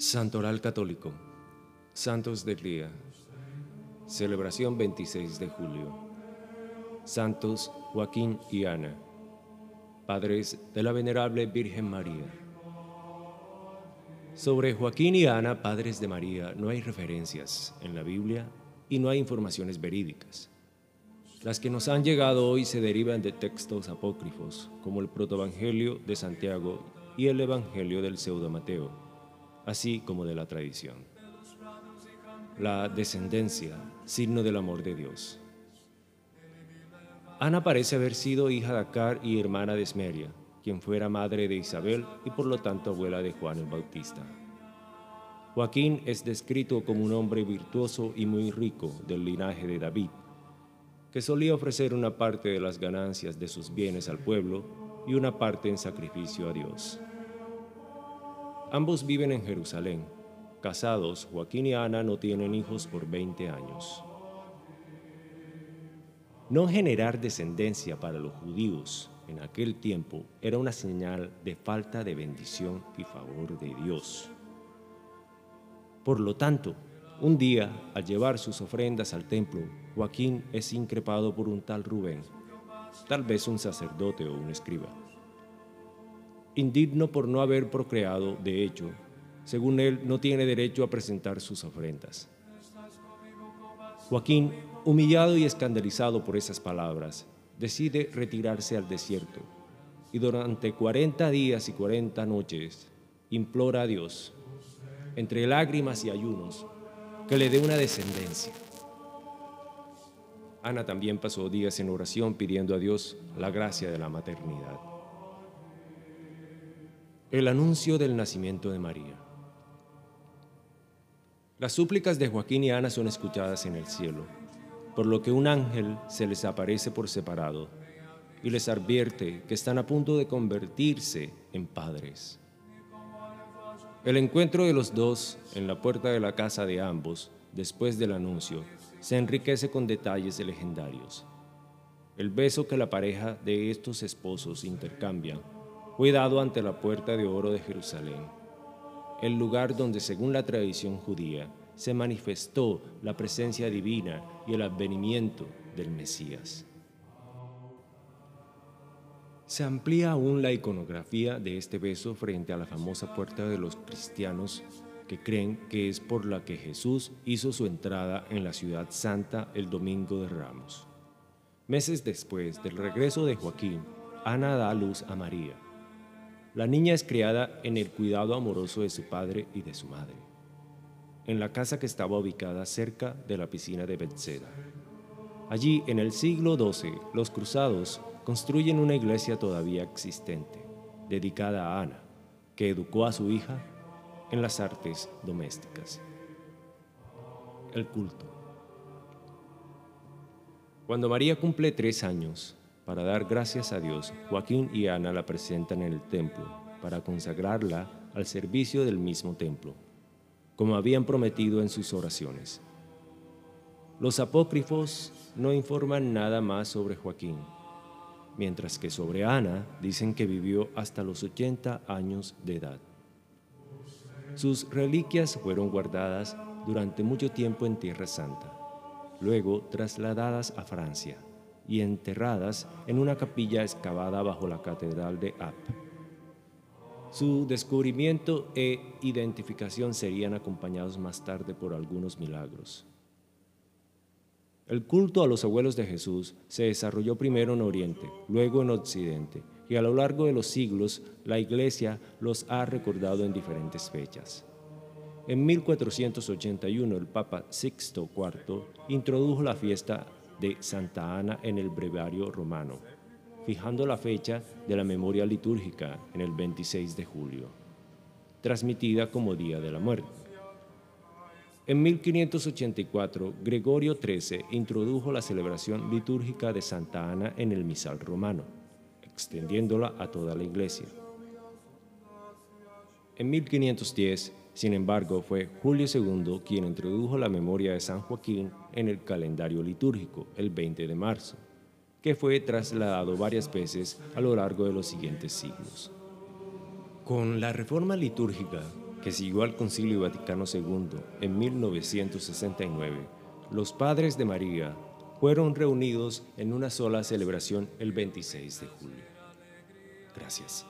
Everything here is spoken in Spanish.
Santoral Católico, Santos del Día, celebración 26 de julio. Santos Joaquín y Ana, padres de la Venerable Virgen María. Sobre Joaquín y Ana, padres de María, no hay referencias en la Biblia y no hay informaciones verídicas. Las que nos han llegado hoy se derivan de textos apócrifos, como el Protoevangelio de Santiago y el Evangelio del Pseudo Mateo, así como de la tradición. La descendencia, signo del amor de Dios. Ana parece haber sido hija de Acar y hermana de Esmeria, quien fuera madre de Isabel y por lo tanto abuela de Juan el Bautista. Joaquín es descrito como un hombre virtuoso y muy rico del linaje de David, que solía ofrecer una parte de las ganancias de sus bienes al pueblo y una parte en sacrificio a Dios. Ambos viven en Jerusalén. Casados, Joaquín y Ana no tienen hijos por 20 años. No generar descendencia para los judíos en aquel tiempo era una señal de falta de bendición y favor de Dios. Por lo tanto, un día, al llevar sus ofrendas al templo, Joaquín es increpado por un tal Rubén, tal vez un sacerdote o un escriba. Indigno por no haber procreado, de hecho, según él, no tiene derecho a presentar sus ofrendas. Joaquín, humillado y escandalizado por esas palabras, decide retirarse al desierto y durante 40 días y 40 noches implora a Dios, entre lágrimas y ayunos, que le dé una descendencia. Ana también pasó días en oración pidiendo a Dios la gracia de la maternidad. El anuncio del nacimiento de María. Las súplicas de Joaquín y Ana son escuchadas en el cielo por lo que un ángel se les aparece por separado y les advierte que están a punto de convertirse en padres. El encuentro de los dos en la puerta de la casa de ambos, después del anuncio, se enriquece con detalles legendarios. El beso que la pareja de estos esposos intercambian fue dado ante la puerta de oro de Jerusalén, el lugar donde, según la tradición judía, se manifestó la presencia divina y el advenimiento del Mesías. Se amplía aún la iconografía de este beso frente a la famosa puerta de los cristianos que creen que es por la que Jesús hizo su entrada en la ciudad santa el domingo de Ramos. Meses después del regreso de Joaquín, Ana da luz a María. La niña es criada en el cuidado amoroso de su padre y de su madre en la casa que estaba ubicada cerca de la piscina de Bethsaida. Allí, en el siglo XII, los cruzados construyen una iglesia todavía existente, dedicada a Ana, que educó a su hija en las artes domésticas. El culto. Cuando María cumple tres años, para dar gracias a Dios, Joaquín y Ana la presentan en el templo para consagrarla al servicio del mismo templo como habían prometido en sus oraciones. Los apócrifos no informan nada más sobre Joaquín, mientras que sobre Ana dicen que vivió hasta los 80 años de edad. Sus reliquias fueron guardadas durante mucho tiempo en Tierra Santa, luego trasladadas a Francia y enterradas en una capilla excavada bajo la Catedral de Apt. Su descubrimiento e identificación serían acompañados más tarde por algunos milagros. El culto a los abuelos de Jesús se desarrolló primero en Oriente, luego en Occidente, y a lo largo de los siglos la Iglesia los ha recordado en diferentes fechas. En 1481 el Papa Sixto IV introdujo la fiesta de Santa Ana en el breviario romano fijando la fecha de la memoria litúrgica en el 26 de julio, transmitida como Día de la Muerte. En 1584, Gregorio XIII introdujo la celebración litúrgica de Santa Ana en el misal romano, extendiéndola a toda la iglesia. En 1510, sin embargo, fue Julio II quien introdujo la memoria de San Joaquín en el calendario litúrgico el 20 de marzo que fue trasladado varias veces a lo largo de los siguientes siglos. Con la reforma litúrgica, que siguió al Concilio Vaticano II en 1969, los padres de María fueron reunidos en una sola celebración el 26 de julio. Gracias.